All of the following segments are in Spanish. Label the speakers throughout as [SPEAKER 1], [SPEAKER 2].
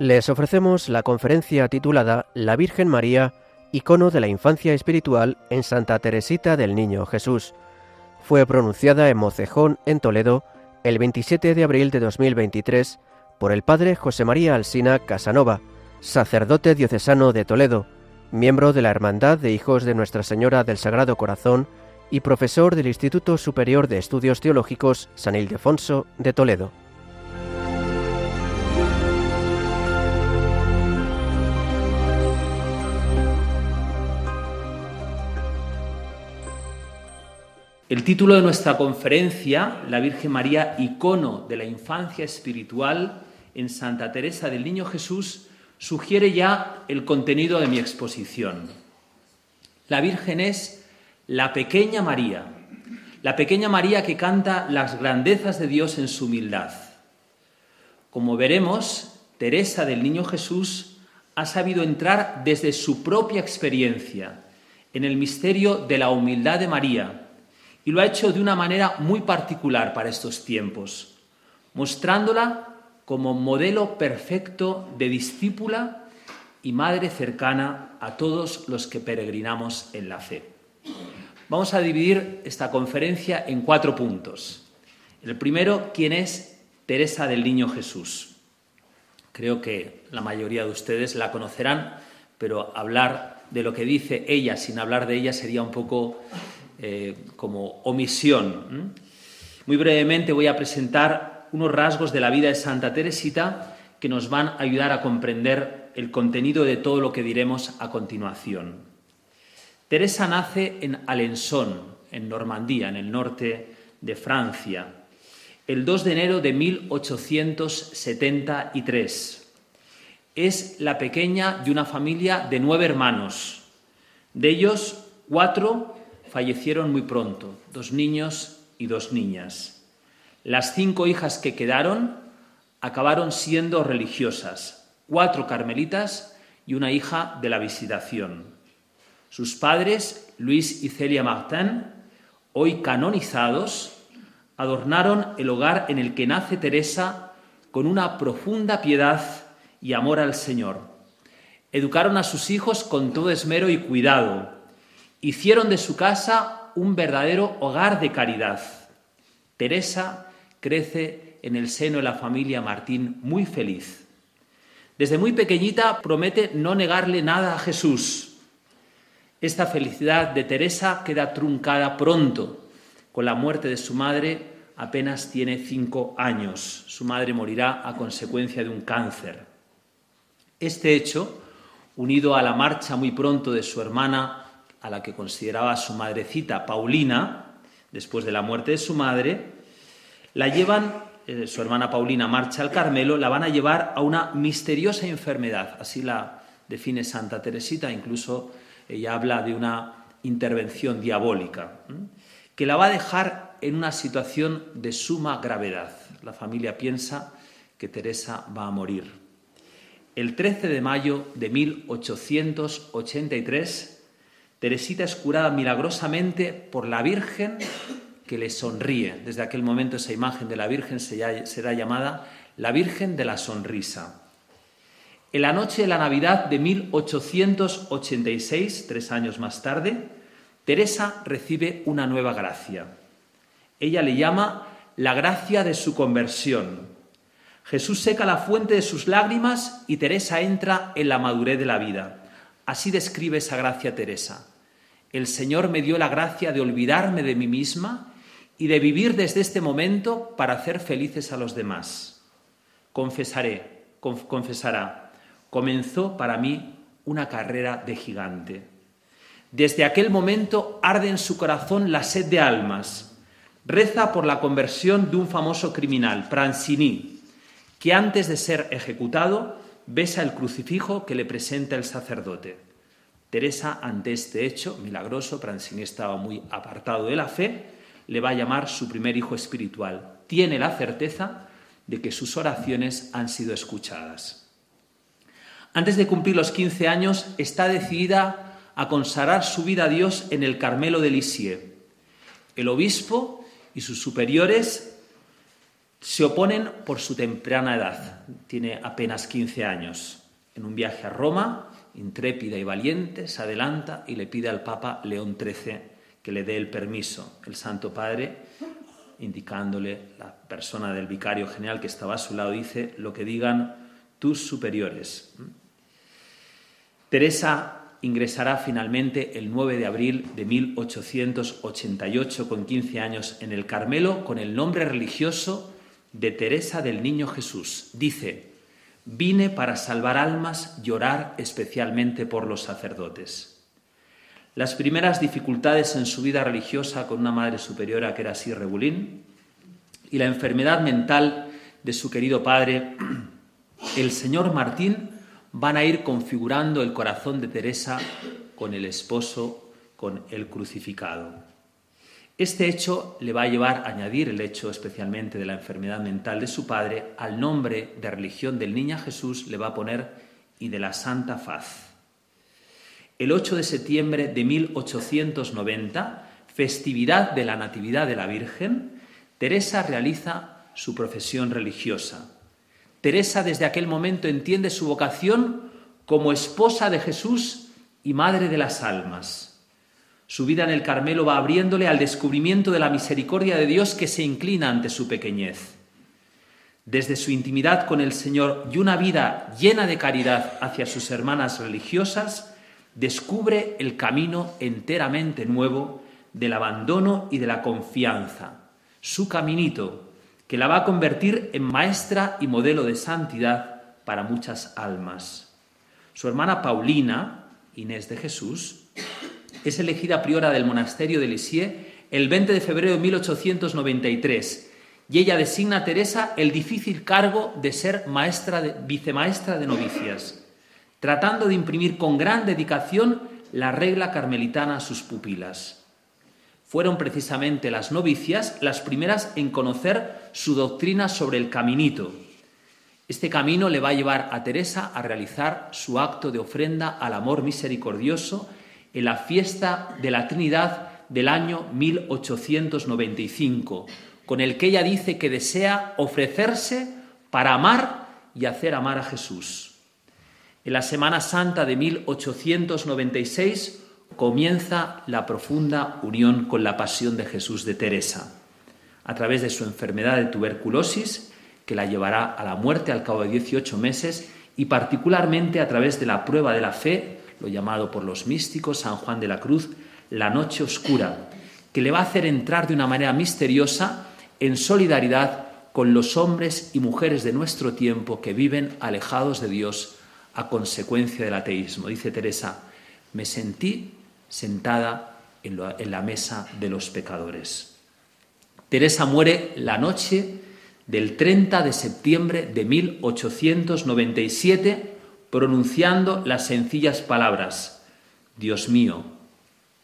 [SPEAKER 1] Les ofrecemos la conferencia titulada La Virgen María, icono de la infancia espiritual en Santa Teresita del Niño Jesús. Fue pronunciada en Mocejón, en Toledo, el 27 de abril de 2023 por el padre José María Alsina Casanova, sacerdote diocesano de Toledo, miembro de la Hermandad de Hijos de Nuestra Señora del Sagrado Corazón y profesor del Instituto Superior de Estudios Teológicos San Ildefonso de Toledo.
[SPEAKER 2] El título de nuestra conferencia, La Virgen María, icono de la infancia espiritual en Santa Teresa del Niño Jesús, sugiere ya el contenido de mi exposición. La Virgen es la pequeña María, la pequeña María que canta las grandezas de Dios en su humildad. Como veremos, Teresa del Niño Jesús ha sabido entrar desde su propia experiencia en el misterio de la humildad de María y lo ha hecho de una manera muy particular para estos tiempos, mostrándola como modelo perfecto de discípula y madre cercana a todos los que peregrinamos en la fe. Vamos a dividir esta conferencia en cuatro puntos. El primero, ¿quién es Teresa del Niño Jesús? Creo que la mayoría de ustedes la conocerán, pero hablar de lo que dice ella sin hablar de ella sería un poco eh, como omisión. Muy brevemente voy a presentar unos rasgos de la vida de Santa Teresita que nos van a ayudar a comprender el contenido de todo lo que diremos a continuación. Teresa nace en Alençon, en Normandía, en el norte de Francia, el 2 de enero de 1873. Es la pequeña de una familia de nueve hermanos. De ellos, cuatro fallecieron muy pronto, dos niños y dos niñas. Las cinco hijas que quedaron acabaron siendo religiosas, cuatro carmelitas y una hija de la visitación. Sus padres, Luis y Celia Martin, hoy canonizados, adornaron el hogar en el que nace Teresa con una profunda piedad y amor al Señor. Educaron a sus hijos con todo esmero y cuidado, Hicieron de su casa un verdadero hogar de caridad. Teresa crece en el seno de la familia Martín muy feliz. Desde muy pequeñita promete no negarle nada a Jesús. Esta felicidad de Teresa queda truncada pronto. Con la muerte de su madre apenas tiene cinco años. Su madre morirá a consecuencia de un cáncer. Este hecho, unido a la marcha muy pronto de su hermana a la que consideraba su madrecita Paulina, después de la muerte de su madre, la llevan, eh, su hermana Paulina marcha al Carmelo, la van a llevar a una misteriosa enfermedad, así la define Santa Teresita, incluso ella habla de una intervención diabólica, que la va a dejar en una situación de suma gravedad. La familia piensa que Teresa va a morir. El 13 de mayo de 1883, Teresita es curada milagrosamente por la Virgen que le sonríe. Desde aquel momento esa imagen de la Virgen será llamada la Virgen de la Sonrisa. En la noche de la Navidad de 1886, tres años más tarde, Teresa recibe una nueva gracia. Ella le llama la gracia de su conversión. Jesús seca la fuente de sus lágrimas y Teresa entra en la madurez de la vida. Así describe esa gracia Teresa. El Señor me dio la gracia de olvidarme de mí misma y de vivir desde este momento para hacer felices a los demás. Confesaré, confesará, comenzó para mí una carrera de gigante. Desde aquel momento arde en su corazón la sed de almas. Reza por la conversión de un famoso criminal, Prancini, que antes de ser ejecutado besa el crucifijo que le presenta el sacerdote. Teresa, ante este hecho milagroso, Prancini estaba muy apartado de la fe, le va a llamar su primer hijo espiritual. Tiene la certeza de que sus oraciones han sido escuchadas. Antes de cumplir los 15 años, está decidida a consagrar su vida a Dios en el Carmelo de Lisieux. El obispo y sus superiores Se oponen por su temprana edad, tiene apenas 15 años. En un viaje a Roma, intrépida y valiente, se adelanta y le pide al Papa León XIII que le dé el permiso. El Santo Padre, indicándole la persona del vicario general que estaba a su lado, dice lo que digan tus superiores. Teresa ingresará finalmente el 9 de abril de 1888 con 15 años en el Carmelo con el nombre religioso de Teresa del Niño Jesús. Dice, vine para salvar almas y especialmente por los sacerdotes. Las primeras dificultades en su vida religiosa con una madre superiora que era así Rebulín y la enfermedad mental de su querido padre, el señor Martín, van a ir configurando el corazón de Teresa con el esposo, con el crucificado. Este hecho le va a llevar a añadir el hecho especialmente de la enfermedad mental de su padre al nombre de religión del Niño Jesús, le va a poner y de la Santa Faz. El 8 de septiembre de 1890, festividad de la Natividad de la Virgen, Teresa realiza su profesión religiosa Teresa desde aquel momento entiende su vocación como esposa de Jesús y madre de las almas. Su vida en el Carmelo va abriéndole al descubrimiento de la misericordia de Dios que se inclina ante su pequeñez. Desde su intimidad con el Señor y una vida llena de caridad hacia sus hermanas religiosas, descubre el camino enteramente nuevo del abandono y de la confianza, su caminito que la va a convertir en maestra y modelo de santidad para muchas almas. Su hermana Paulina, Inés de Jesús, es elegida priora del monasterio de Lisieux el 20 de febrero de 1893 y ella designa a Teresa el difícil cargo de ser maestra vicemaestra de novicias, tratando de imprimir con gran dedicación la regla carmelitana a sus pupilas fueron precisamente las novicias las primeras en conocer su doctrina sobre el caminito. Este camino le va a llevar a Teresa a realizar su acto de ofrenda al amor misericordioso en la fiesta de la Trinidad del año 1895, con el que ella dice que desea ofrecerse para amar y hacer amar a Jesús. En la Semana Santa de 1896 comienza la profunda unión con la pasión de Jesús de Teresa, a través de su enfermedad de tuberculosis, que la llevará a la muerte al cabo de 18 meses, y particularmente a través de la prueba de la fe, lo llamado por los místicos San Juan de la Cruz, la noche oscura, que le va a hacer entrar de una manera misteriosa en solidaridad con los hombres y mujeres de nuestro tiempo que viven alejados de Dios a consecuencia del ateísmo. Dice Teresa, me sentí sentada en la mesa de los pecadores. Teresa muere la noche del 30 de septiembre de 1897 pronunciando las sencillas palabras, Dios mío,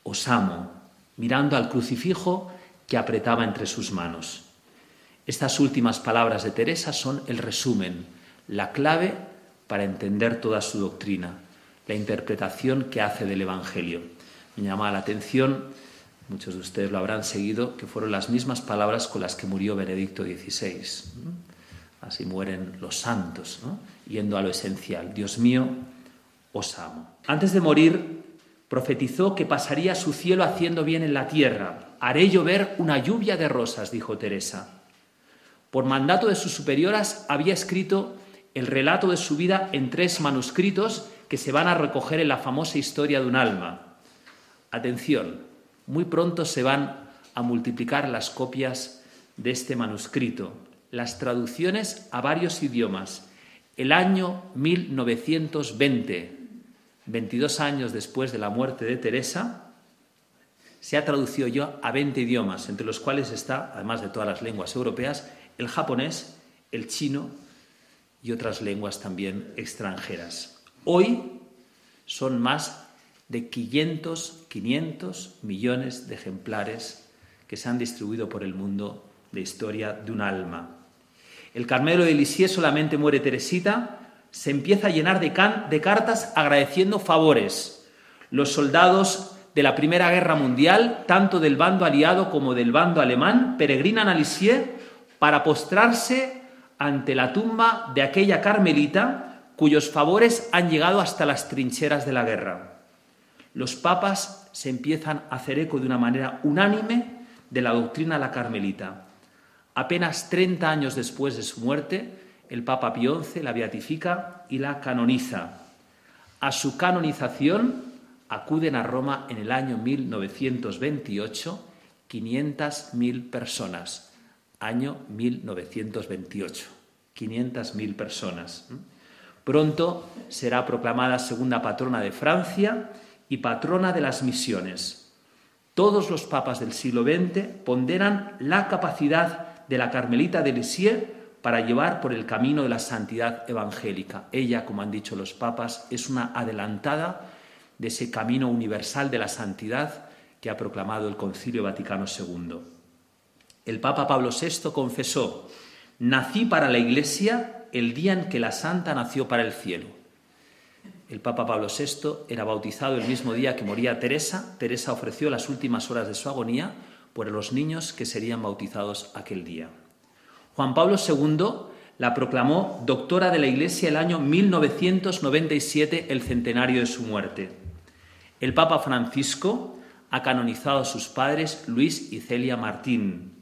[SPEAKER 2] os amo, mirando al crucifijo que apretaba entre sus manos. Estas últimas palabras de Teresa son el resumen, la clave para entender toda su doctrina, la interpretación que hace del Evangelio me llama la atención, muchos de ustedes lo habrán seguido, que fueron las mismas palabras con las que murió Benedicto XVI. Así mueren los santos, yendo a lo esencial. Dios mío, os amo. Antes de morir, profetizó que pasaría su cielo haciendo bien en la tierra. Haré llover una lluvia de rosas, dijo Teresa. Por mandato de sus superioras había escrito el relato de su vida en tres manuscritos que se van a recoger en la famosa historia de un alma. Atención, muy pronto se van a multiplicar las copias de este manuscrito, las traducciones a varios idiomas. El año 1920, 22 años después de la muerte de Teresa, se ha traducido yo a 20 idiomas, entre los cuales está, además de todas las lenguas europeas, el japonés, el chino y otras lenguas también extranjeras. Hoy son más de 500, 500 millones de ejemplares que se han distribuido por el mundo de historia de un alma. El Carmelo de Lisieux solamente muere Teresita, se empieza a llenar de, de cartas agradeciendo favores. Los soldados de la Primera Guerra Mundial, tanto del bando aliado como del bando alemán, peregrinan a Lisieux para postrarse ante la tumba de aquella carmelita cuyos favores han llegado hasta las trincheras de la guerra. Los papas se empiezan a hacer eco de una manera unánime de la doctrina la carmelita. Apenas 30 años después de su muerte, el Papa Pío XI la beatifica y la canoniza. A su canonización acuden a Roma en el año 1928 500.000 personas. Año 1928. 500.000 personas. Pronto será proclamada segunda patrona de Francia y patrona de las misiones. Todos los papas del siglo XX ponderan la capacidad de la Carmelita de Lisieux para llevar por el camino de la santidad evangélica. Ella, como han dicho los papas, es una adelantada de ese camino universal de la santidad que ha proclamado el Concilio Vaticano II. El Papa Pablo VI confesó, nací para la Iglesia el día en que la Santa nació para el cielo. El Papa Pablo VI era bautizado el mismo día que moría Teresa. Teresa ofreció las últimas horas de su agonía por los niños que serían bautizados aquel día. Juan Pablo II la proclamó doctora de la Iglesia el año 1997, el centenario de su muerte. El Papa Francisco ha canonizado a sus padres Luis y Celia Martín.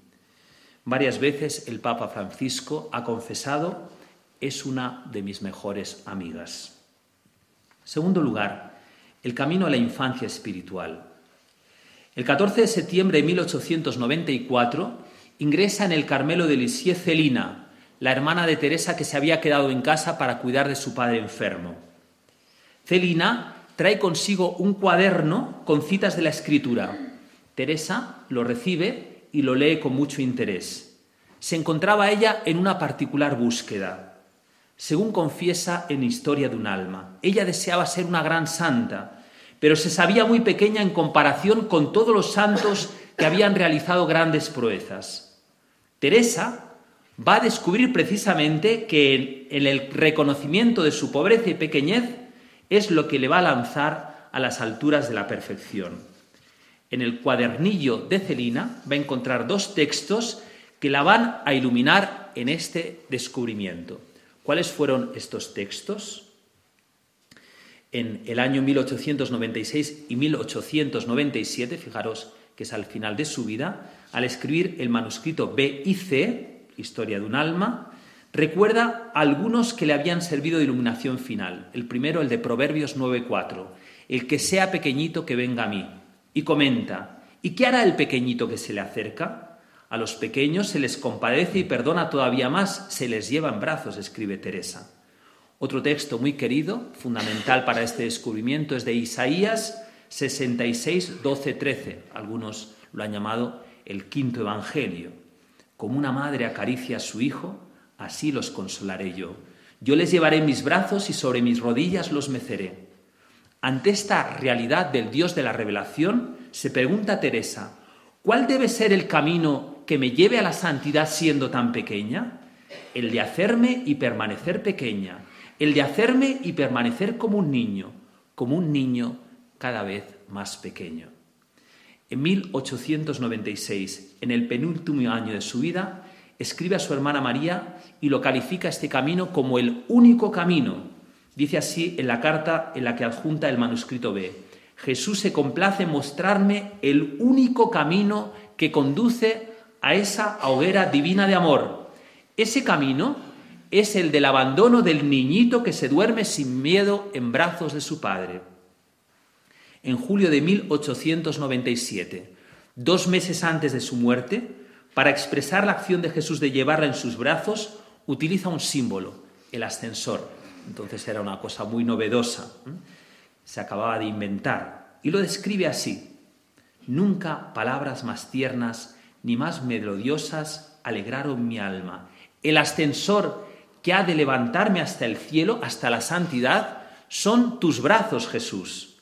[SPEAKER 2] Varias veces el Papa Francisco ha confesado, es una de mis mejores amigas. Segundo lugar, el camino a la infancia espiritual. El 14 de septiembre de 1894 ingresa en el Carmelo de Lisieux Celina, la hermana de Teresa que se había quedado en casa para cuidar de su padre enfermo. Celina trae consigo un cuaderno con citas de la escritura. Teresa lo recibe y lo lee con mucho interés. Se encontraba ella en una particular búsqueda. Según confiesa en Historia de un alma, ella deseaba ser una gran santa, pero se sabía muy pequeña en comparación con todos los santos que habían realizado grandes proezas. Teresa va a descubrir precisamente que en el reconocimiento de su pobreza y pequeñez es lo que le va a lanzar a las alturas de la perfección. En el cuadernillo de Celina va a encontrar dos textos que la van a iluminar en este descubrimiento. ¿Cuáles fueron estos textos? En el año 1896 y 1897, fijaros que es al final de su vida, al escribir el manuscrito B y C, Historia de un alma, recuerda algunos que le habían servido de iluminación final. El primero, el de Proverbios 9.4, el que sea pequeñito que venga a mí. Y comenta, ¿y qué hará el pequeñito que se le acerca? A los pequeños se les compadece y perdona todavía más, se les lleva en brazos, escribe Teresa. Otro texto muy querido, fundamental para este descubrimiento, es de Isaías 66, 12, 13. Algunos lo han llamado el quinto evangelio. Como una madre acaricia a su hijo, así los consolaré yo. Yo les llevaré mis brazos y sobre mis rodillas los meceré. Ante esta realidad del Dios de la revelación, se pregunta Teresa, ¿cuál debe ser el camino que me lleve a la santidad siendo tan pequeña? El de hacerme y permanecer pequeña, el de hacerme y permanecer como un niño, como un niño cada vez más pequeño. En 1896, en el penúltimo año de su vida, escribe a su hermana María y lo califica este camino como el único camino. Dice así en la carta en la que adjunta el manuscrito B. Jesús se complace en mostrarme el único camino que conduce a esa hoguera divina de amor. Ese camino es el del abandono del niñito que se duerme sin miedo en brazos de su padre. En julio de 1897, dos meses antes de su muerte, para expresar la acción de Jesús de llevarla en sus brazos, utiliza un símbolo, el ascensor. Entonces era una cosa muy novedosa. Se acababa de inventar. Y lo describe así. Nunca palabras más tiernas ni más melodiosas alegraron mi alma. El ascensor que ha de levantarme hasta el cielo, hasta la santidad, son tus brazos, Jesús.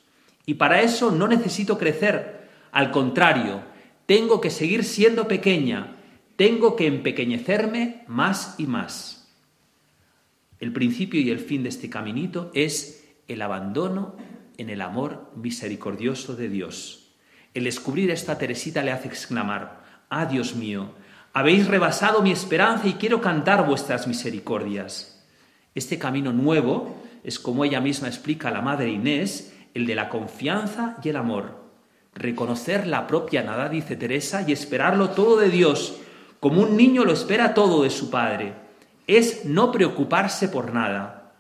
[SPEAKER 2] Y para eso no necesito crecer. Al contrario, tengo que seguir siendo pequeña, tengo que empequeñecerme más y más. El principio y el fin de este caminito es el abandono en el amor misericordioso de Dios. El descubrir esta Teresita le hace exclamar, ah Dios mío, Habéis rebasado mi esperanza y quiero cantar vuestras misericordias. Este camino nuevo es, como ella misma explica la Madre Inés, el de la confianza y el amor. Reconocer la propia nada, dice Teresa, y esperarlo todo de Dios, como un niño lo espera todo de su Padre. Es no preocuparse por nada.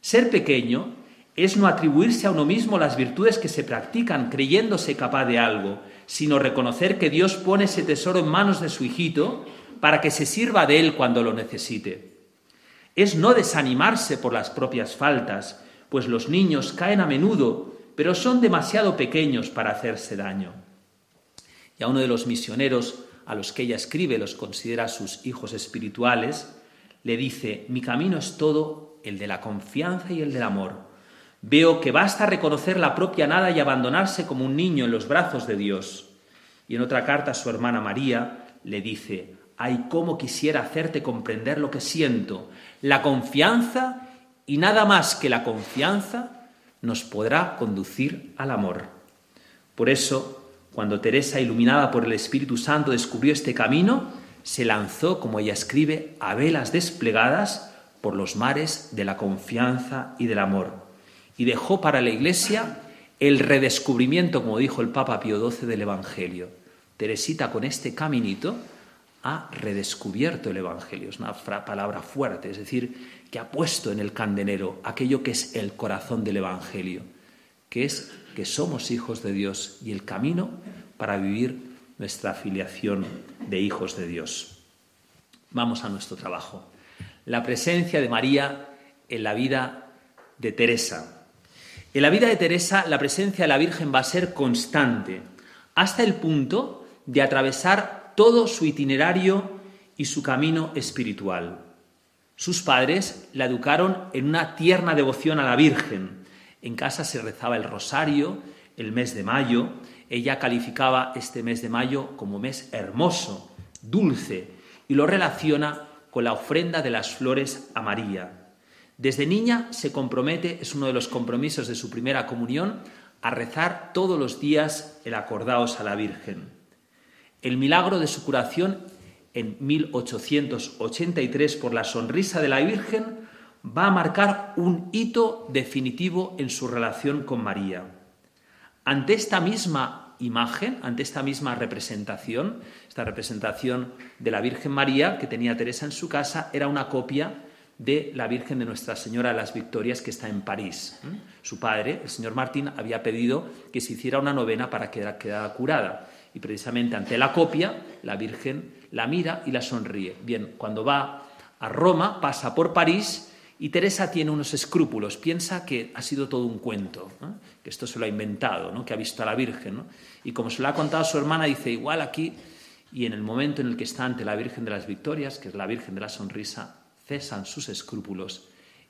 [SPEAKER 2] Ser pequeño es no atribuirse a uno mismo las virtudes que se practican creyéndose capaz de algo, sino reconocer que Dios pone ese tesoro en manos de su hijito para que se sirva de él cuando lo necesite. Es no desanimarse por las propias faltas, pues los niños caen a menudo, pero son demasiado pequeños para hacerse daño. Y a uno de los misioneros a los que ella escribe, los considera sus hijos espirituales, le dice, mi camino es todo el de la confianza y el del amor Veo que basta reconocer la propia nada y abandonarse como un niño en los brazos de Dios. Y en otra carta su hermana María le dice, ay, cómo quisiera hacerte comprender lo que siento. La confianza y nada más que la confianza nos podrá conducir al amor. Por eso, cuando Teresa, iluminada por el Espíritu Santo, descubrió este camino, se lanzó, como ella escribe, a velas desplegadas por los mares de la confianza y del amor y dejó para la Iglesia el redescubrimiento, como dijo el Papa Pío XII, del Evangelio. Teresita con este caminito ha redescubierto el Evangelio, es una palabra fuerte, es decir, que ha puesto en el candelero aquello que es el corazón del Evangelio, que es que somos hijos de Dios y el camino para vivir nuestra afiliación de hijos de Dios. Vamos a nuestro trabajo. La presencia de María en la vida de Teresa. En la vida de Teresa la presencia de la Virgen va a ser constante, hasta el punto de atravesar todo su itinerario y su camino espiritual. Sus padres la educaron en una tierna devoción a la Virgen. En casa se rezaba el rosario, el mes de mayo. Ella calificaba este mes de mayo como mes hermoso, dulce, y lo relaciona con la ofrenda de las flores a María. Desde niña se compromete, es uno de los compromisos de su primera comunión, a rezar todos los días el acordaos a la Virgen. El milagro de su curación en 1883 por la sonrisa de la Virgen va a marcar un hito definitivo en su relación con María. Ante esta misma imagen, ante esta misma representación, esta representación de la Virgen María que tenía Teresa en su casa era una copia de la Virgen de Nuestra Señora de las Victorias que está en París. Su padre, el señor Martín, había pedido que se hiciera una novena para que quedara curada. Y precisamente ante la copia, la Virgen la mira y la sonríe. Bien, cuando va a Roma, pasa por París y Teresa tiene unos escrúpulos, piensa que ha sido todo un cuento, que esto se lo ha inventado, que ha visto a la Virgen. Y como se lo ha contado a su hermana, dice, igual aquí, y en el momento en el que está ante la Virgen de las Victorias, que es la Virgen de la Sonrisa, cesan sus escrúpulos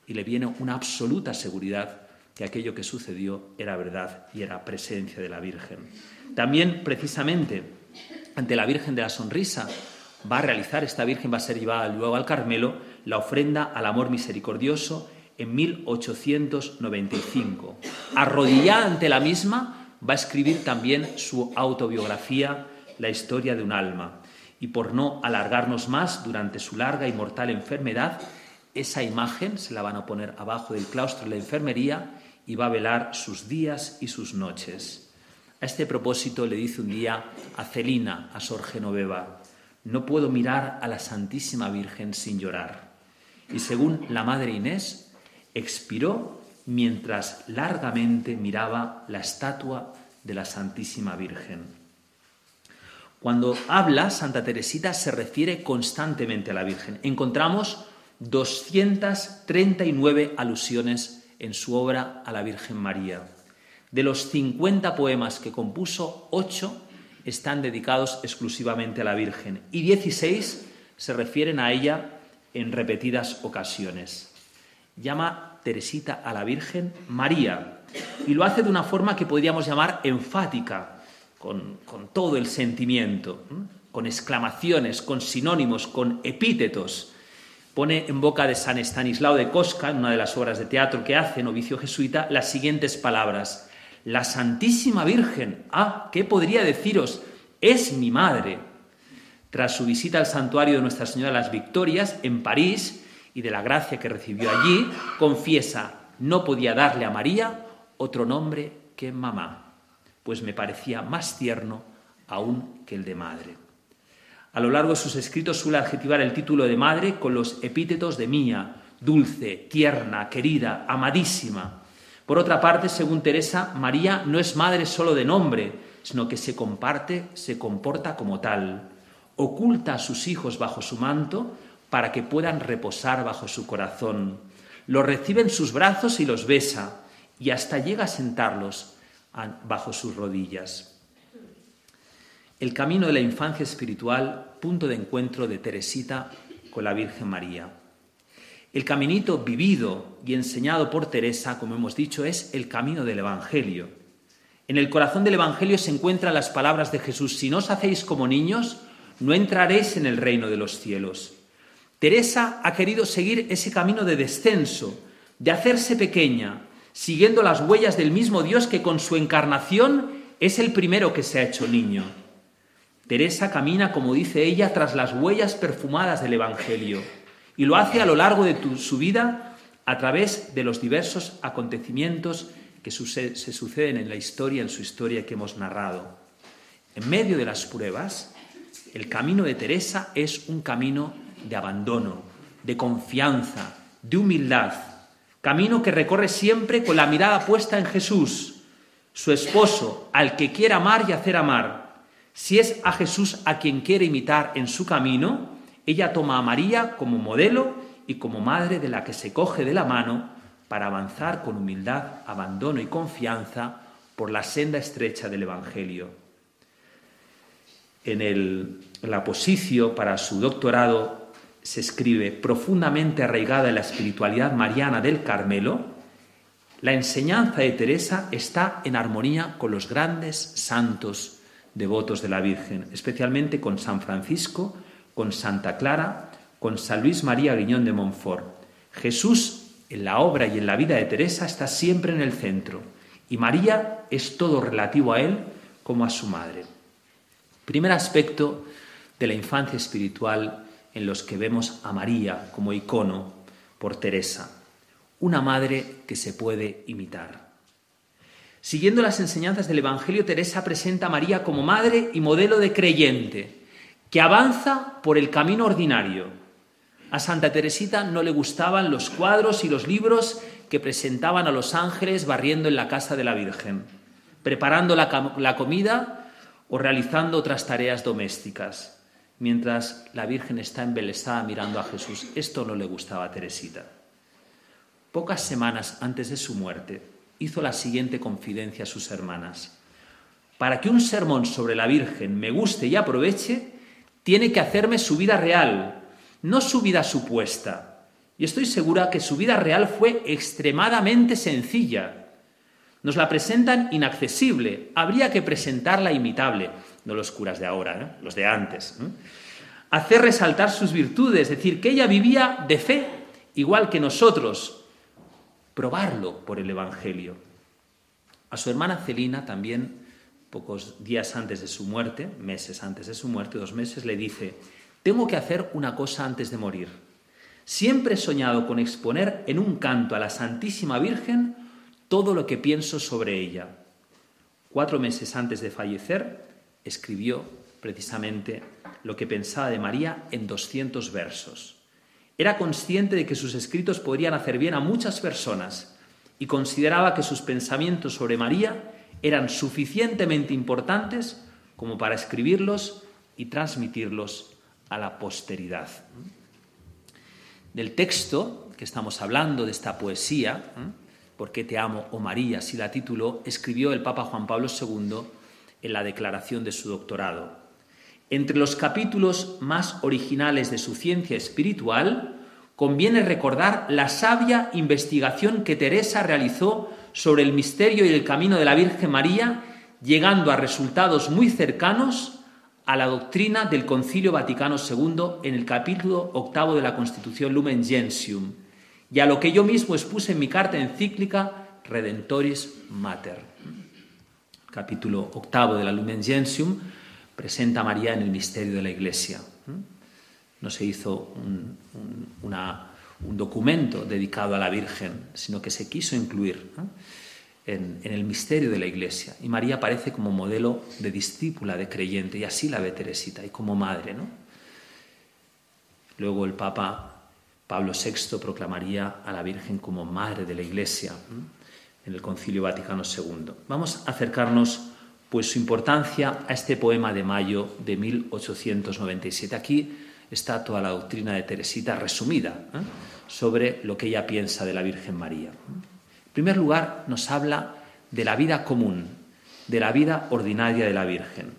[SPEAKER 2] y le viene una absoluta seguridad que aquello que sucedió era verdad y era presencia de la Virgen. También, precisamente, ante la Virgen de la Sonrisa, va a realizar, esta Virgen va a ser llevada luego al Carmelo, la ofrenda al amor misericordioso en 1895. Arrodillada ante la misma, va a escribir también su autobiografía, La historia de un alma y por no alargarnos más durante su larga y mortal enfermedad, esa imagen se la van a poner abajo del claustro de la enfermería y va a velar sus días y sus noches. A este propósito le dice un día a Celina, a Sor Genoveva, no puedo mirar a la Santísima Virgen sin llorar. Y según la Madre Inés, expiró mientras largamente miraba la estatua de la Santísima Virgen. Cuando habla Santa Teresita se refiere constantemente a la Virgen. Encontramos 239 alusiones en su obra a la Virgen María. De los 50 poemas que compuso, 8 están dedicados exclusivamente a la Virgen y 16 se refieren a ella en repetidas ocasiones. Llama Teresita a la Virgen María y lo hace de una forma que podríamos llamar enfática, con, todo el sentimiento, con exclamaciones, con sinónimos, con epítetos. Pone en boca de San Estanislao de Cosca, en una de las obras de teatro que hace, novicio jesuita, las siguientes palabras. La Santísima Virgen, ah, ¿qué podría deciros? Es mi madre. Tras su visita al santuario de Nuestra Señora de las Victorias en París y de la gracia que recibió allí, confiesa, no podía darle a María otro nombre que mamá, pues me parecía más tierno aún que el de madre. A lo largo de sus escritos suele adjetivar el título de madre con los epítetos de mía, dulce, tierna, querida, amadísima. Por otra parte, según Teresa, María no es madre solo de nombre, sino que se comparte, se comporta como tal. Oculta a sus hijos bajo su manto para que puedan reposar bajo su corazón. Los recibe en sus brazos y los besa, y hasta llega a sentarlos bajo sus rodillas. El camino de la infancia espiritual, punto de encuentro de Teresita con la Virgen María. El caminito vivido y enseñado por Teresa, como hemos dicho, es el camino del Evangelio. En el corazón del Evangelio se encuentran las palabras de Jesús, si no os hacéis como niños, no entraréis en el reino de los cielos. Teresa ha querido seguir ese camino de descenso, de hacerse pequeña, siguiendo las huellas del mismo Dios que con su encarnación es el primero que se ha hecho niño. Teresa camina, como dice ella, tras las huellas perfumadas del Evangelio y lo hace a lo largo de su vida a través de los diversos acontecimientos que se suceden en la historia, en su historia que hemos narrado. En medio de las pruebas, el camino de Teresa es un camino de abandono, de confianza, de humildad, camino que recorre siempre con la mirada puesta en Jesús, su esposo, al que quiere amar y hacer amar. Si es a Jesús a quien quiere imitar en su camino, ella toma a María como modelo y como madre de la que se coge de la mano para avanzar con humildad, abandono y confianza por la senda estrecha del Evangelio. En el, posición para su doctorado se escribe profundamente arraigada en la espiritualidad mariana del Carmelo, la enseñanza de Teresa está en armonía con los grandes santos devotos de la Virgen, especialmente con San Francisco, con Santa Clara, con San Luis María Guiñón de Montfort. Jesús, en la obra y en la vida de Teresa, está siempre en el centro, y María es todo relativo a él como a su madre. Primer aspecto de la infancia espiritual en los que vemos a María como icono por Teresa, una madre que se puede imitar. Siguiendo las enseñanzas del Evangelio, Teresa presenta a María como madre y modelo de creyente, que avanza por el camino ordinario. A Santa Teresita no le gustaban los cuadros y los libros que presentaban a los ángeles barriendo en la casa de la Virgen, preparando la, comida o realizando otras tareas domésticas, mientras la Virgen está embelesada mirando a Jesús. Esto no le gustaba a Teresita. Pocas semanas antes de su muerte, hizo la siguiente confidencia a sus hermanas. Para que un sermón sobre la Virgen me guste y aproveche, tiene que hacerme su vida real, no su vida supuesta. Y estoy segura que su vida real fue extremadamente sencilla. Nos la presentan inaccesible, habría que presentarla imitable, los curas de ahora, ¿eh? los de antes. Hacer resaltar sus virtudes, es decir, que ella vivía de fe, igual que nosotros, probarlo por el Evangelio. A su hermana Celina también pocos días antes de su muerte, meses antes de su muerte, dos meses, le dice, tengo que hacer una cosa antes de morir. Siempre he soñado con exponer en un canto a la Santísima Virgen todo lo que pienso sobre ella. Cuatro meses antes de fallecer, escribió precisamente lo que pensaba de María en 200 versos. Era consciente de que sus escritos podrían hacer bien a muchas personas y consideraba que sus pensamientos sobre María eran suficientemente importantes como para escribirlos y transmitirlos a la posteridad. Del texto que estamos hablando, de esta poesía, ¿Por qué te amo, oh María? Si la tituló, escribió el Papa Juan Pablo II en la declaración de su doctorado. Entre los capítulos más originales de su ciencia espiritual, conviene recordar la sabia investigación que Teresa realizó sobre el misterio y el camino de la Virgen María, llegando a resultados muy cercanos a la doctrina del Concilio Vaticano II en el capítulo octavo de la Constitución Lumen Gentium, y a lo que yo mismo expuse en mi carta encíclica Redentoris Mater. Capítulo octavo de la Lumen Gentium presenta a María en el misterio de la Iglesia. No se hizo un, documento dedicado a la Virgen, sino que se quiso incluir en, el misterio de la Iglesia. Y María aparece como modelo de discípula, de creyente, y así la ve Teresita, y como madre. ¿no? Luego el Papa Pablo VI proclamaría a la Virgen como madre de la Iglesia en el Concilio Vaticano II. Vamos a acercarnos pues su importancia a este poema de mayo de 1897. Aquí está toda la doctrina de Teresita resumida ¿eh? sobre lo que ella piensa de la Virgen María. En primer lugar, nos habla de la vida común, de la vida ordinaria de la Virgen.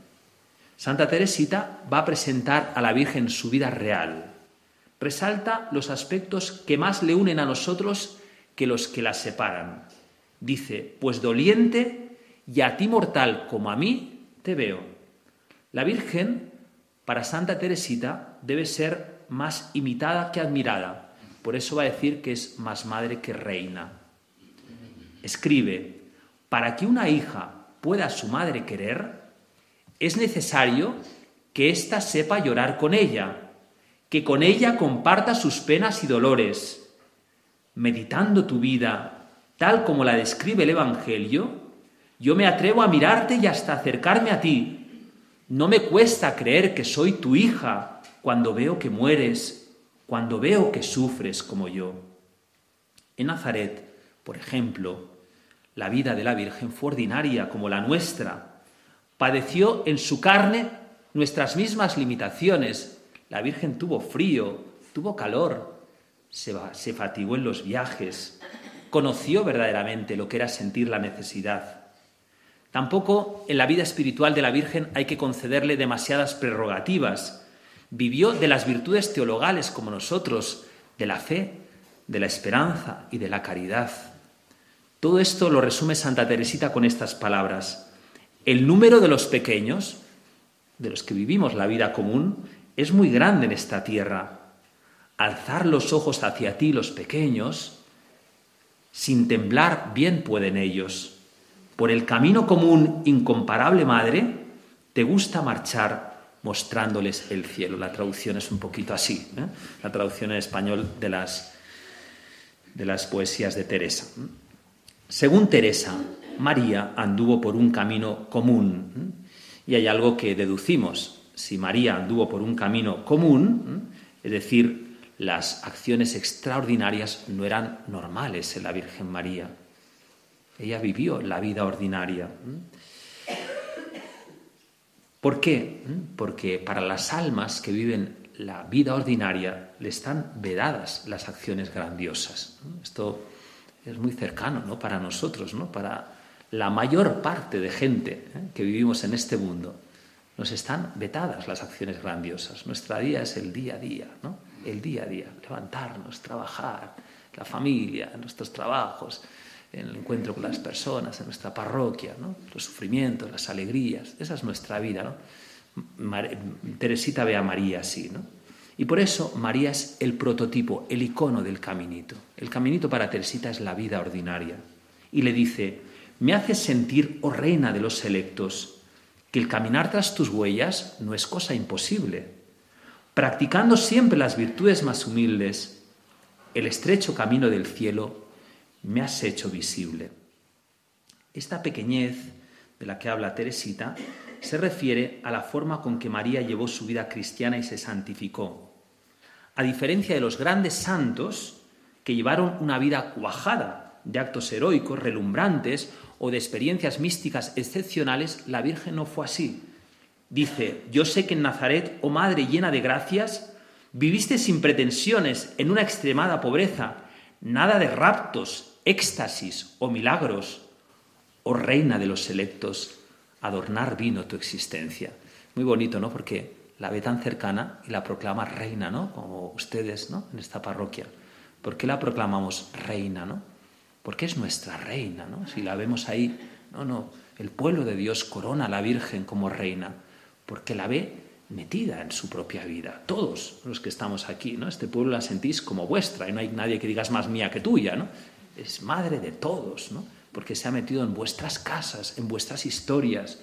[SPEAKER 2] Santa Teresita va a presentar a la Virgen su vida real. Resalta los aspectos que más le unen a nosotros que los que la separan. Dice, pues doliente y a ti mortal como a mí te veo. La Virgen, para Santa Teresita, debe ser más imitada que admirada. Por eso va a decir que es más madre que reina. Escribe, para que una hija pueda a su madre querer, es necesario que ésta sepa llorar con ella, que con ella comparta sus penas y dolores. Meditando tu vida tal como la describe el Evangelio, yo me atrevo a mirarte y hasta acercarme a ti. No me cuesta creer que soy tu hija cuando veo que mueres, cuando veo que sufres como yo. En Nazaret, por ejemplo, la vida de la Virgen fue ordinaria como la nuestra. Padeció en su carne nuestras mismas limitaciones. La Virgen tuvo frío, tuvo calor, se, fatigó en los viajes, conoció verdaderamente lo que era sentir la necesidad. Tampoco en la vida espiritual de la Virgen hay que concederle demasiadas prerrogativas. Vivió de las virtudes teologales como nosotros, de la fe, de la esperanza y de la caridad. Todo esto lo resume Santa Teresita con estas palabras. El número de los pequeños, de los que vivimos la vida común, es muy grande en esta tierra. Alzar los ojos hacia ti, los pequeños, sin temblar bien pueden ellos. Por el camino común, incomparable madre, te gusta marchar mostrándoles el cielo. La traducción es un poquito así, ¿eh? la traducción en español de las, de las poesías de Teresa. Según Teresa, María anduvo por un camino común. ¿eh? Y hay algo que deducimos. Si María anduvo por un camino común, ¿eh? es decir, las acciones extraordinarias no eran normales en la Virgen María. Ella vivió la vida ordinaria. ¿Por qué? Porque para las almas que viven la vida ordinaria le están vedadas las acciones grandiosas. Esto es muy cercano ¿no? para nosotros, ¿no? para la mayor parte de gente ¿eh? que vivimos en este mundo. Nos están vetadas las acciones grandiosas. Nuestra día es el día a día. ¿no? El día a día, levantarnos, trabajar, la familia, nuestros trabajos, el encuentro con las personas, en nuestra parroquia, los sufrimientos, las alegrías, esa es nuestra vida. ¿no? Teresita ve a María así, ¿no? Y por eso María es el prototipo, el icono del caminito. El caminito para Teresita es la vida ordinaria. Y le dice, me haces sentir, oh reina de los selectos, que el caminar tras tus huellas no es cosa imposible practicando siempre las virtudes más humildes, el estrecho camino del cielo me has hecho visible. Esta pequeñez de la que habla Teresita se refiere a la forma con que María llevó su vida cristiana y se santificó. A diferencia de los grandes santos que llevaron una vida cuajada de actos heroicos, relumbrantes o de experiencias místicas excepcionales, la Virgen no fue así. Dice, yo sé que en Nazaret, oh Madre llena de gracias, viviste sin pretensiones, en una extremada pobreza, nada de raptos, éxtasis o milagros. Oh Reina de los selectos, adornar vino tu existencia. Muy bonito, ¿no? Porque la ve tan cercana y la proclama reina, ¿no? Como ustedes, ¿no? En esta parroquia. ¿Por qué la proclamamos reina, ¿no? Porque es nuestra reina, ¿no? Si la vemos ahí, no, no, el pueblo de Dios corona a la Virgen como reina porque la ve metida en su propia vida. Todos los que estamos aquí, ¿no? Este pueblo la sentís como vuestra y no hay nadie que digas más mía que tuya, ¿no? Es madre de todos. Porque se ha metido en vuestras casas, en vuestras historias,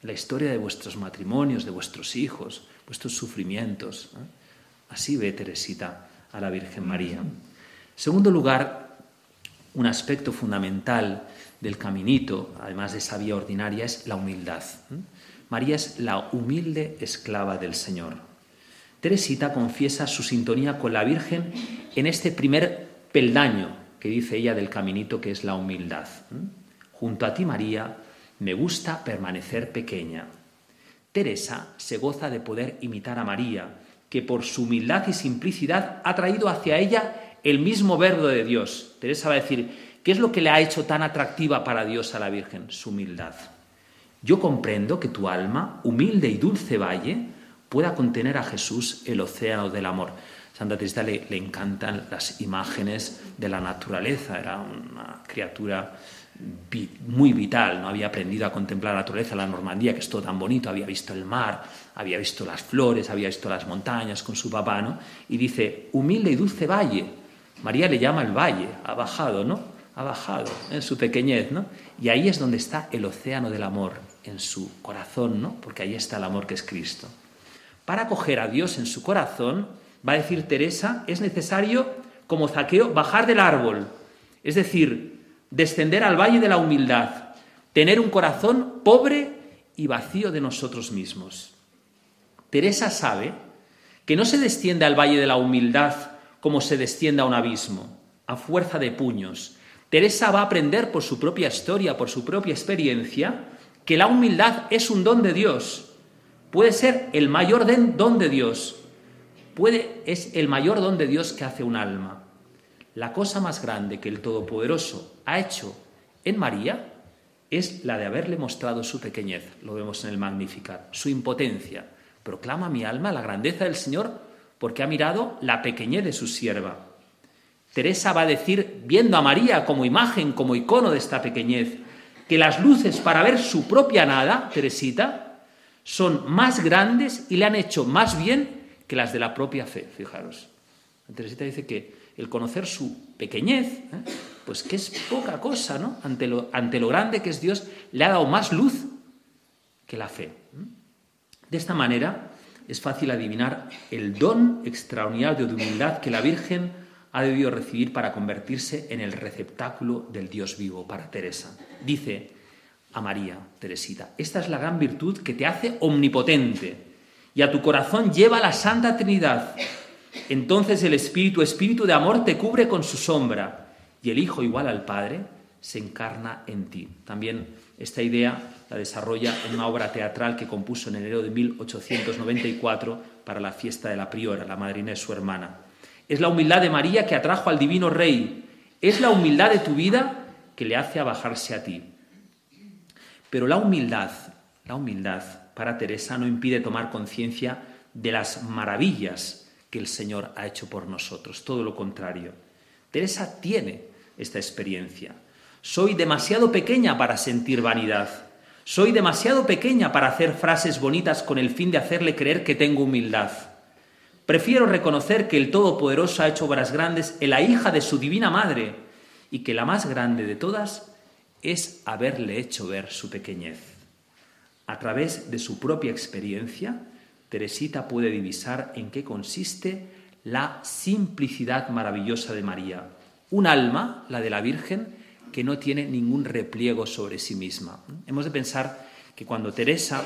[SPEAKER 2] la historia de vuestros matrimonios, de vuestros hijos, vuestros sufrimientos. Así ve Teresita a la Virgen María. Segundo lugar, un aspecto fundamental del caminito, además de esa vía ordinaria, es la humildad. María es la humilde esclava del Señor. Teresita confiesa su sintonía con la Virgen en este primer peldaño que dice ella del caminito, que es la humildad. Junto a ti, María, me gusta permanecer pequeña. Teresa se goza de poder imitar a María, que por su humildad y simplicidad ha traído hacia ella el mismo verbo de Dios. Teresa va a decir, ¿qué es lo que le ha hecho tan atractiva para Dios a la Virgen? Su humildad. Yo comprendo que tu alma, humilde y dulce valle, pueda contener a Jesús el océano del amor. Santa Teresa le, encantan las imágenes de la naturaleza, era una criatura muy vital, no había aprendido a contemplar la naturaleza, la Normandía, que es todo tan bonito, había visto el mar, había visto las flores, había visto las montañas con su papá, ¿no? Y dice, humilde y dulce valle. María le llama el valle, ha bajado, ¿no? Ha bajado en su pequeñez, ¿no? Y ahí es donde está el océano del amor, en su corazón, ¿no? Porque ahí está el amor que es Cristo. Para acoger a Dios en su corazón, va a decir Teresa, es necesario, como zaqueo, bajar del árbol. Es decir, descender al valle de la humildad, tener un corazón pobre y vacío de nosotros mismos. Teresa sabe que no se desciende al valle de la humildad como se desciende a un abismo, a fuerza de puños. Teresa va a aprender por su propia historia, por su propia experiencia, que la humildad es un don de Dios. Puede ser el mayor don de Dios. Puede, es el mayor don de Dios que hace un alma. La cosa más grande que el Todopoderoso ha hecho en María es la de haberle mostrado su pequeñez, lo vemos en el Magnificat, su impotencia. Proclama mi alma la grandeza del Señor porque ha mirado la pequeñez de su sierva. Teresa va a decir, viendo a María como imagen, como icono de esta pequeñez, que las luces para ver su propia nada, Teresita, son más grandes y le han hecho más bien que las de la propia fe, fijaros. Teresita dice que el conocer su pequeñez, ¿eh? pues que es poca cosa, ¿no? Ante lo, ante lo grande que es Dios, le ha dado más luz que la fe. De esta manera es fácil adivinar el don extraordinario de humildad que la Virgen ha debido recibir para convertirse en el receptáculo del Dios vivo para Teresa. Dice a María, Teresita, esta es la gran virtud que te hace omnipotente y a tu corazón lleva la Santa Trinidad entonces el Espíritu, Espíritu de amor, te cubre con su sombra y el Hijo igual al Padre se encarna en ti. También esta idea la desarrolla en una obra teatral que compuso en enero de 1894 para la fiesta de la priora, la madrina de su hermana. Es la humildad de María que atrajo al divino Rey. Es la humildad de tu vida que le hace abajarse a ti. Pero la humildad, la humildad para Teresa no impide tomar conciencia de las maravillas que el Señor ha hecho por nosotros, todo lo contrario. Teresa tiene esta experiencia. Soy demasiado pequeña para sentir vanidad. Soy demasiado pequeña para hacer frases bonitas con el fin de hacerle creer que tengo humildad. Prefiero reconocer que el Todopoderoso ha hecho obras grandes en la hija de su divina madre y que la más grande de todas es haberle hecho ver su pequeñez. A través de su propia experiencia, Teresita puede divisar en qué consiste la simplicidad maravillosa de María. Un alma, la de la Virgen, que no tiene ningún repliego sobre sí misma. Hemos de pensar que cuando Teresa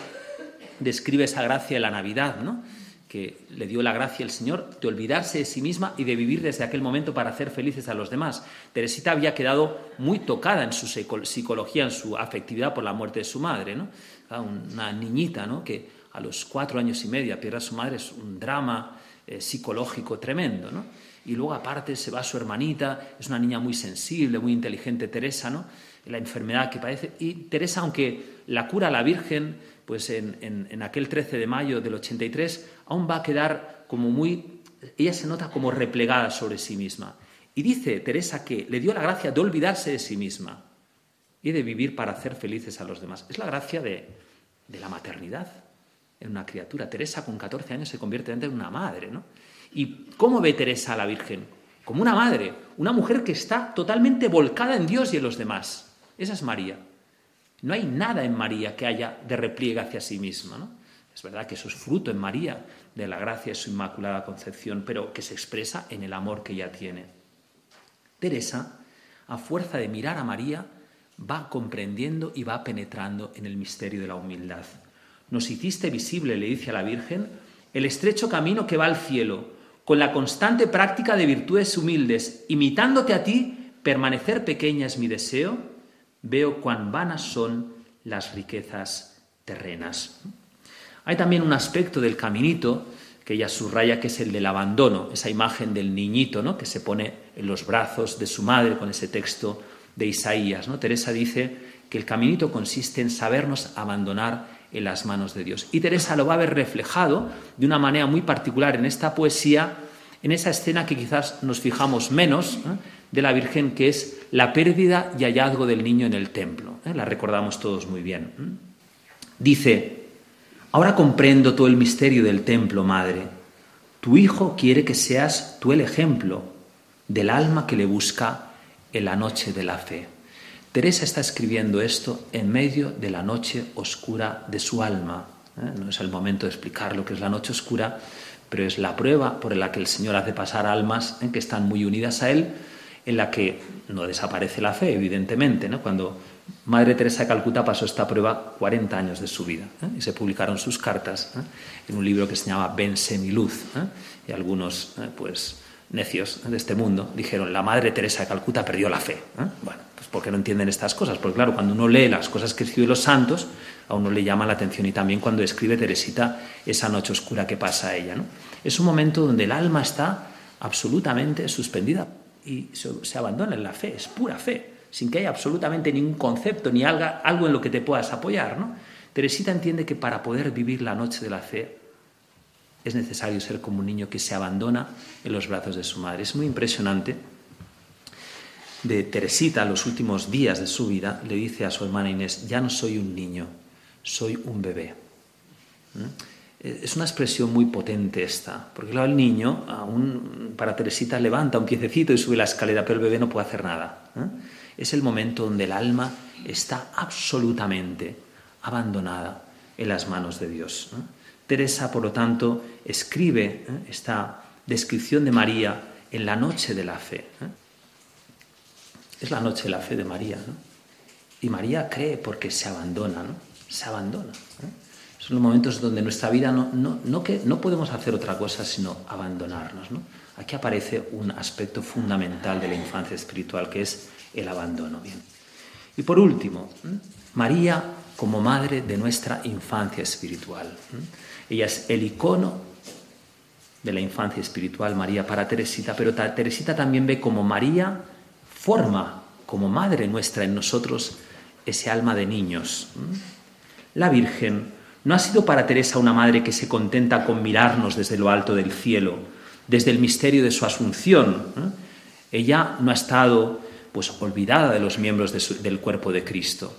[SPEAKER 2] describe esa gracia de la Navidad, ¿no? Que le dio la gracia el Señor de olvidarse de sí misma y de vivir desde aquel momento para hacer felices a los demás. Teresita había quedado muy tocada en su psicología, en su afectividad por la muerte de su madre, ¿no? una niñita ¿no? que a los cuatro años y medio pierde a su madre, es un drama eh, psicológico tremendo, ¿no? Y luego aparte se va su hermanita, es una niña muy sensible, muy inteligente, Teresa, ¿no? La enfermedad que padece. Y Teresa, aunque la cura la Virgen, pues en, en aquel 13 de mayo del 83, aún va a quedar como muy... Ella se nota como replegada sobre sí misma. Y dice Teresa que le dio la gracia de olvidarse de sí misma y de vivir para hacer felices a los demás. Es la gracia de, de la maternidad en una criatura. Teresa con 14 años se convierte en una madre, ¿no? ¿Y cómo ve Teresa a la Virgen? Como una madre, una mujer que está totalmente volcada en Dios y en los demás. Esa es María. No hay nada en María que haya de repliegue hacia sí misma. Es verdad que eso es fruto en María de la gracia de su inmaculada concepción, pero que se expresa en el amor que ella tiene. Teresa, a fuerza de mirar a María, va comprendiendo y va penetrando en el misterio de la humildad. Nos hiciste visible, le dice a la Virgen, el estrecho camino que va al cielo, con la constante práctica de virtudes humildes, imitándote a ti, permanecer pequeña es mi deseo, veo cuán vanas son las riquezas terrenas. Hay también un aspecto del caminito que ella subraya que es el del abandono, esa imagen del niñito ¿no? que se pone en los brazos de su madre con ese texto de Isaías. ¿no? Teresa dice que el caminito consiste en sabernos abandonar en las manos de Dios. Y Teresa lo va a ver reflejado de una manera muy particular en esta poesía, en esa escena que quizás nos fijamos menos de la Virgen, que es la pérdida y hallazgo del niño en el templo. ¿eh? La recordamos todos muy bien. Dice, ahora comprendo todo el misterio del templo, madre. Tu hijo quiere que seas tú el ejemplo del alma que le busca en la noche de la fe. Teresa está escribiendo esto en medio de la noche oscura de su alma. ¿eh? No es el momento de explicar lo que es la noche oscura, pero es la prueba por la que el Señor hace pasar almas en ¿eh? que están muy unidas a Él, en la que no desaparece la fe, evidentemente. ¿no? Cuando Madre Teresa de Calcuta pasó esta prueba 40 años de su vida ¿eh? y se publicaron sus cartas en un libro que se llama Ben Semiluz. Y algunos, pues, necios de este mundo dijeron, la Madre Teresa de Calcuta perdió la fe. ¿eh? Bueno, pues porque no entienden estas cosas, porque claro, cuando uno lee las cosas que escriben los santos, a uno le llama la atención y también cuando escribe Teresita esa noche oscura que pasa a ella. ¿no? Es un momento donde el alma está absolutamente suspendida y se, abandona en la fe, es pura fe, sin que haya absolutamente ningún concepto ni algo, en lo que te puedas apoyar. ¿no? Teresita entiende que para poder vivir la noche de la fe es necesario ser como un niño que se abandona en los brazos de su madre. Es muy impresionante. De Teresita, los últimos días de su vida, le dice a su hermana Inés, ya no soy un niño, soy un bebé. ¿Mm? Es una expresión muy potente esta, porque el niño, aún para Teresita, levanta un piececito y sube la escalera, pero el bebé no puede hacer nada. ¿eh? Es el momento donde el alma está absolutamente abandonada en las manos de Dios. Teresa, por lo tanto, escribe ¿eh? esta descripción de María en la noche de la fe. ¿eh? Es la noche de la fe de María. ¿no? Y María cree porque se abandona, ¿no? Se abandona. ¿eh? Son los momentos donde nuestra vida no, no, no, que, no podemos hacer otra cosa sino abandonarnos. ¿no? Aquí aparece un aspecto fundamental de la infancia espiritual que es el abandono. Bien. Y por último, María como madre de nuestra infancia espiritual. Ella es el icono de la infancia espiritual, María, para Teresita, pero Teresita también ve como María forma como madre nuestra en nosotros ese alma de niños. La Virgen no ha sido para Teresa una madre que se contenta con mirarnos desde lo alto del cielo, desde el misterio de su asunción. Ella no ha estado pues olvidada de los miembros del cuerpo de Cristo.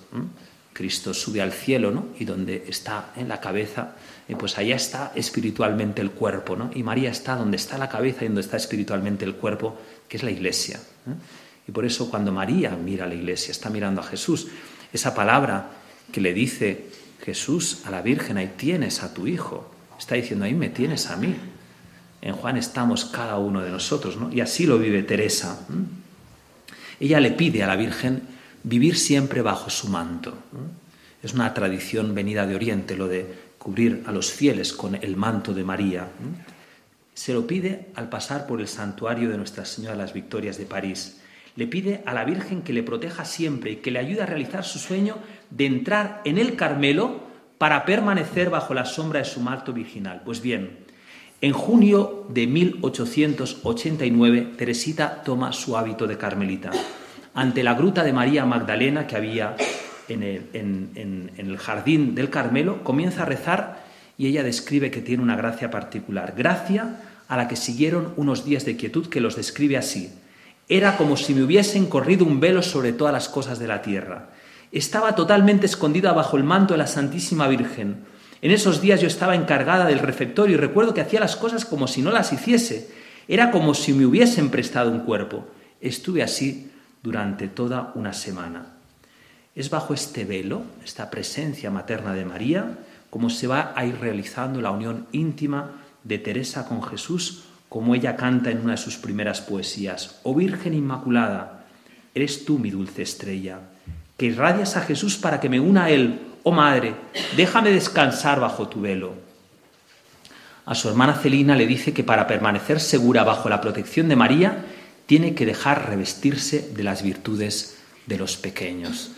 [SPEAKER 2] Cristo sube al cielo, ¿no? Y donde está en la cabeza, eh, pues allá está espiritualmente el cuerpo, ¿no? Y María está donde está la cabeza y donde está espiritualmente el cuerpo, que es la iglesia. ¿eh? Y por eso cuando María mira a la iglesia, está mirando a Jesús, esa palabra que le dice Jesús a la Virgen, ahí tienes a tu Hijo, está diciendo, ahí me tienes a mí. En Juan estamos cada uno de nosotros, ¿no? Y así lo vive Teresa. Ella le pide a la Virgen vivir siempre bajo su manto. Es una tradición venida de Oriente lo de cubrir a los fieles con el manto de María. Se lo pide al pasar por el santuario de Nuestra Señora de las Victorias de París. Le pide a la Virgen que le proteja siempre y que le ayude a realizar su sueño de entrar en el Carmelo para permanecer bajo la sombra de su manto virginal. Pues bien, en junio de 1889, Teresita toma su hábito de carmelita ante la gruta de María Magdalena que había en el, jardín del Carmelo, comienza a rezar y ella describe que tiene una gracia particular, gracia a la que siguieron unos días de quietud que los describe así. Era como si me hubiesen corrido un velo sobre todas las cosas de la tierra. Estaba totalmente escondida bajo el manto de la Santísima Virgen. En esos días yo estaba encargada del refectorio y recuerdo que hacía las cosas como si no las hiciese. Era como si me hubiesen prestado un cuerpo. Estuve así durante toda una semana. Es bajo este velo, esta presencia materna de María, como se va a ir realizando la unión íntima de Teresa con Jesús, como ella canta en una de sus primeras poesías. Oh Virgen Inmaculada, eres tú mi dulce estrella, que irradias a Jesús para que me una a Él. Oh Madre, déjame descansar bajo tu velo. A su hermana Celina le dice que para permanecer segura bajo la protección de María, tiene que dejar revestirse de las virtudes de los pequeños.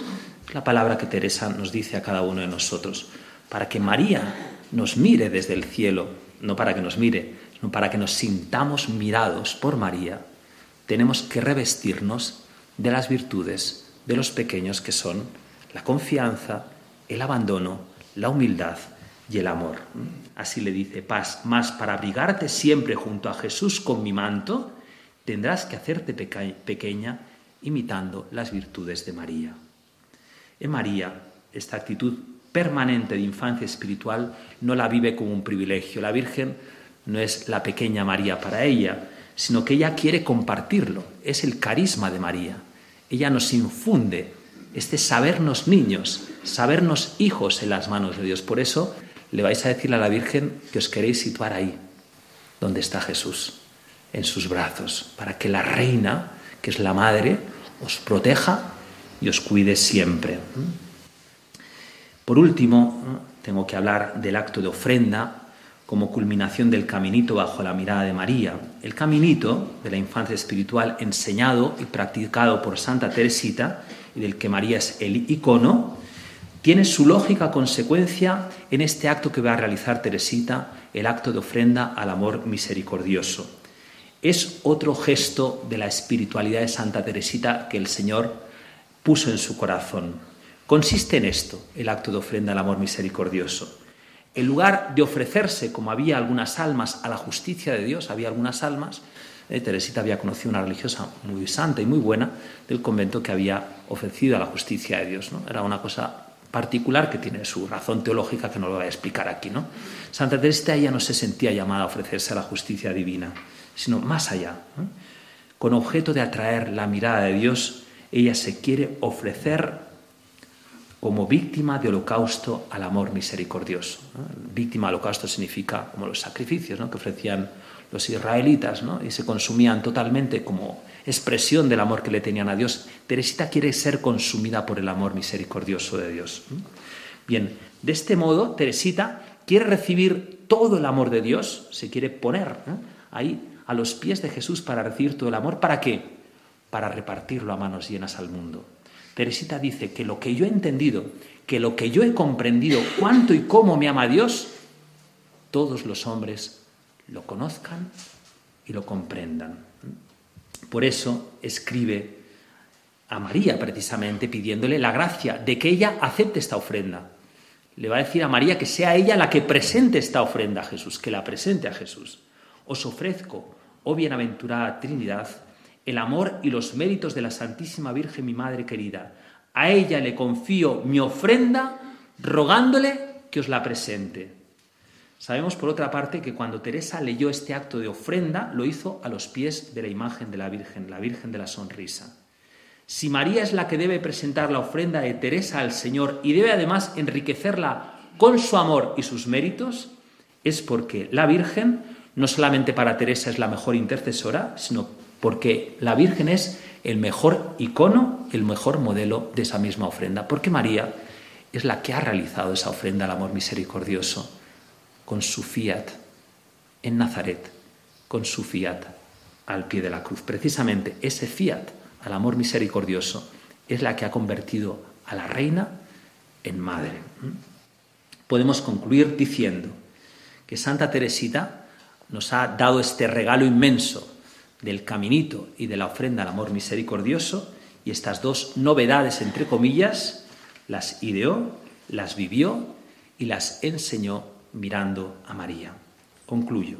[SPEAKER 2] Es la palabra que Teresa nos dice a cada uno de nosotros, para que María nos mire desde el cielo, no para que nos mire, sino para que nos sintamos mirados por María, tenemos que revestirnos de las virtudes de los pequeños que son la confianza, el abandono, la humildad y el amor. Así le dice Paz, más para abrigarte siempre junto a Jesús con mi manto, tendrás que hacerte pequeña imitando las virtudes de María. En María, esta actitud permanente de infancia espiritual no la vive como un privilegio. La Virgen no es la pequeña María para ella, sino que ella quiere compartirlo. Es el carisma de María. Ella nos infunde este sabernos niños, sabernos hijos en las manos de Dios. Por eso le vais a decir a la Virgen que os queréis situar ahí, donde está Jesús, en sus brazos, para que la reina, que es la madre, os proteja y os cuide siempre. Por último, tengo que hablar del acto de ofrenda como culminación del caminito bajo la mirada de María. El caminito de la infancia espiritual enseñado y practicado por Santa Teresita y del que María es el icono, tiene su lógica consecuencia en este acto que va a realizar Teresita, el acto de ofrenda al amor misericordioso. Es otro gesto de la espiritualidad de Santa Teresita que el Señor puso en su corazón. Consiste en esto, el acto de ofrenda al amor misericordioso. En lugar de ofrecerse, como había algunas almas, a la justicia de Dios, había algunas almas, eh, Teresita había conocido una religiosa muy santa y muy buena del convento que había ofrecido a la justicia de Dios. ¿no? Era una cosa particular que tiene su razón teológica que no lo voy a explicar aquí. ¿no? Santa Teresita ya no se sentía llamada a ofrecerse a la justicia divina, sino más allá. Con objeto de atraer la mirada de Dios, ella se quiere ofrecer como víctima de holocausto al amor misericordioso. Víctima holocausto significa como los sacrificios que ofrecían los israelitas y se consumían totalmente como expresión del amor que le tenían a Dios. Teresita quiere ser consumida por el amor misericordioso de Dios. Bien, de este modo, Teresita quiere recibir todo el amor de Dios, se quiere poner ahí a los pies de Jesús para recibir todo el amor. ¿Para qué? Para repartirlo a manos llenas al mundo. Teresita dice que lo que yo he entendido, que lo que yo he comprendido, cuánto y cómo me ama Dios, todos los hombres lo conozcan y lo comprendan. Por eso escribe a María precisamente pidiéndole la gracia de que ella acepte esta ofrenda. Le va a decir a María que sea ella la que presente esta ofrenda a Jesús, que la presente a Jesús. Os ofrezco, oh bienaventurada Trinidad, el amor y los méritos de la Santísima Virgen, mi Madre querida. A ella le confío mi ofrenda, rogándole que os la presente. Sabemos, por otra parte, que cuando Teresa leyó este acto de ofrenda, lo hizo a los pies de la imagen de la Virgen, la Virgen de la Sonrisa. Si María es la que debe presentar la ofrenda de Teresa al Señor y debe además enriquecerla con su amor y sus méritos, es porque la Virgen no solamente para Teresa es la mejor intercesora, sino porque la Virgen es el mejor icono, el mejor modelo de esa misma ofrenda, porque María es la que ha realizado esa ofrenda al amor misericordioso con su fiat en Nazaret, con su fiat al pie de la cruz. Precisamente ese fiat al amor misericordioso es la que ha convertido a la reina en madre. Podemos concluir diciendo que Santa Teresita nos ha dado este regalo inmenso del caminito y de la ofrenda al amor misericordioso, y estas dos novedades, entre comillas, las ideó, las vivió y las enseñó mirando a María. Concluyo.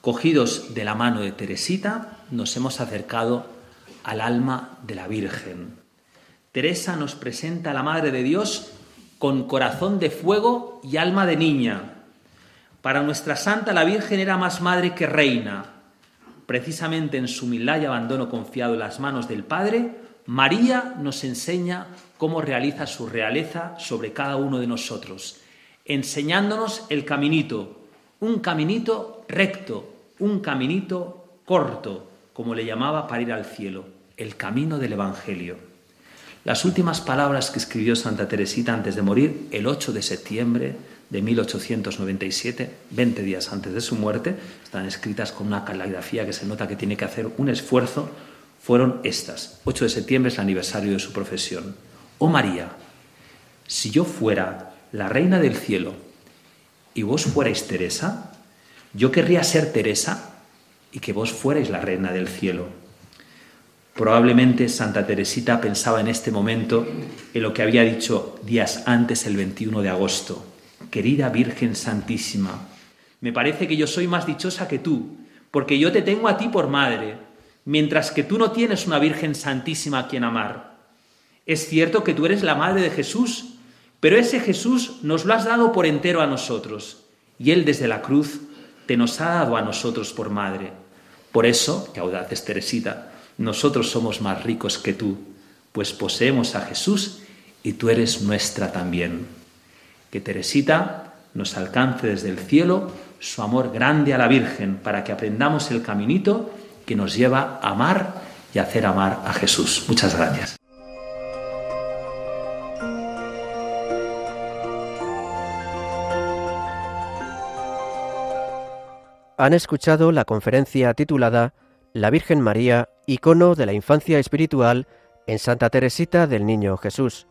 [SPEAKER 2] Cogidos de la mano de Teresita, nos hemos acercado al alma de la Virgen. Teresa nos presenta a la Madre de Dios con corazón de fuego y alma de niña. Para nuestra santa la Virgen era más madre que reina, precisamente en su humildad y abandono confiado en las manos del Padre, María nos enseña cómo realiza su realeza sobre cada uno de nosotros, enseñándonos el caminito, un caminito recto, un caminito corto, como le llamaba para ir al cielo, el camino del Evangelio. Las últimas palabras que escribió Santa Teresita antes de morir, el 8 de septiembre de 1897, 20 días antes de su muerte, están escritas con una caligrafía que se nota que tiene que hacer un esfuerzo, fueron estas. 8 de septiembre es el aniversario de su profesión. Oh María, si yo fuera la reina del cielo y vos fuerais Teresa, yo querría ser Teresa y que vos fuerais la reina del cielo. Probablemente Santa Teresita pensaba en este momento en lo que había dicho días antes, el 21 de agosto querida Virgen Santísima, me parece que yo soy más dichosa que tú, porque yo te tengo a ti por madre, mientras que tú no tienes una Virgen Santísima a quien amar. Es cierto que tú eres la madre de Jesús, pero ese Jesús nos lo has dado por entero a nosotros, y Él desde la cruz te nos ha dado a nosotros por madre. Por eso, que audaz es Teresita, nosotros somos más ricos que tú, pues poseemos a Jesús y tú eres nuestra también. Que Teresita nos alcance desde el cielo su amor grande a la Virgen para que aprendamos el caminito que nos lleva a amar y hacer amar a Jesús. Muchas gracias.
[SPEAKER 1] Han escuchado la conferencia titulada La Virgen María, icono de la infancia espiritual en Santa Teresita del Niño Jesús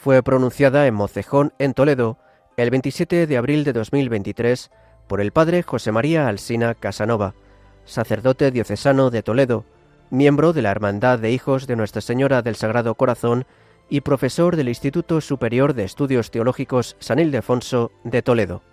[SPEAKER 1] fue pronunciada en Mocejón, en Toledo, el 27 de abril de 2023 por el padre José María Alsina Casanova, sacerdote diocesano de Toledo, miembro de la Hermandad de Hijos de Nuestra Señora del Sagrado Corazón y profesor del Instituto Superior de Estudios Teológicos San Ildefonso de Toledo.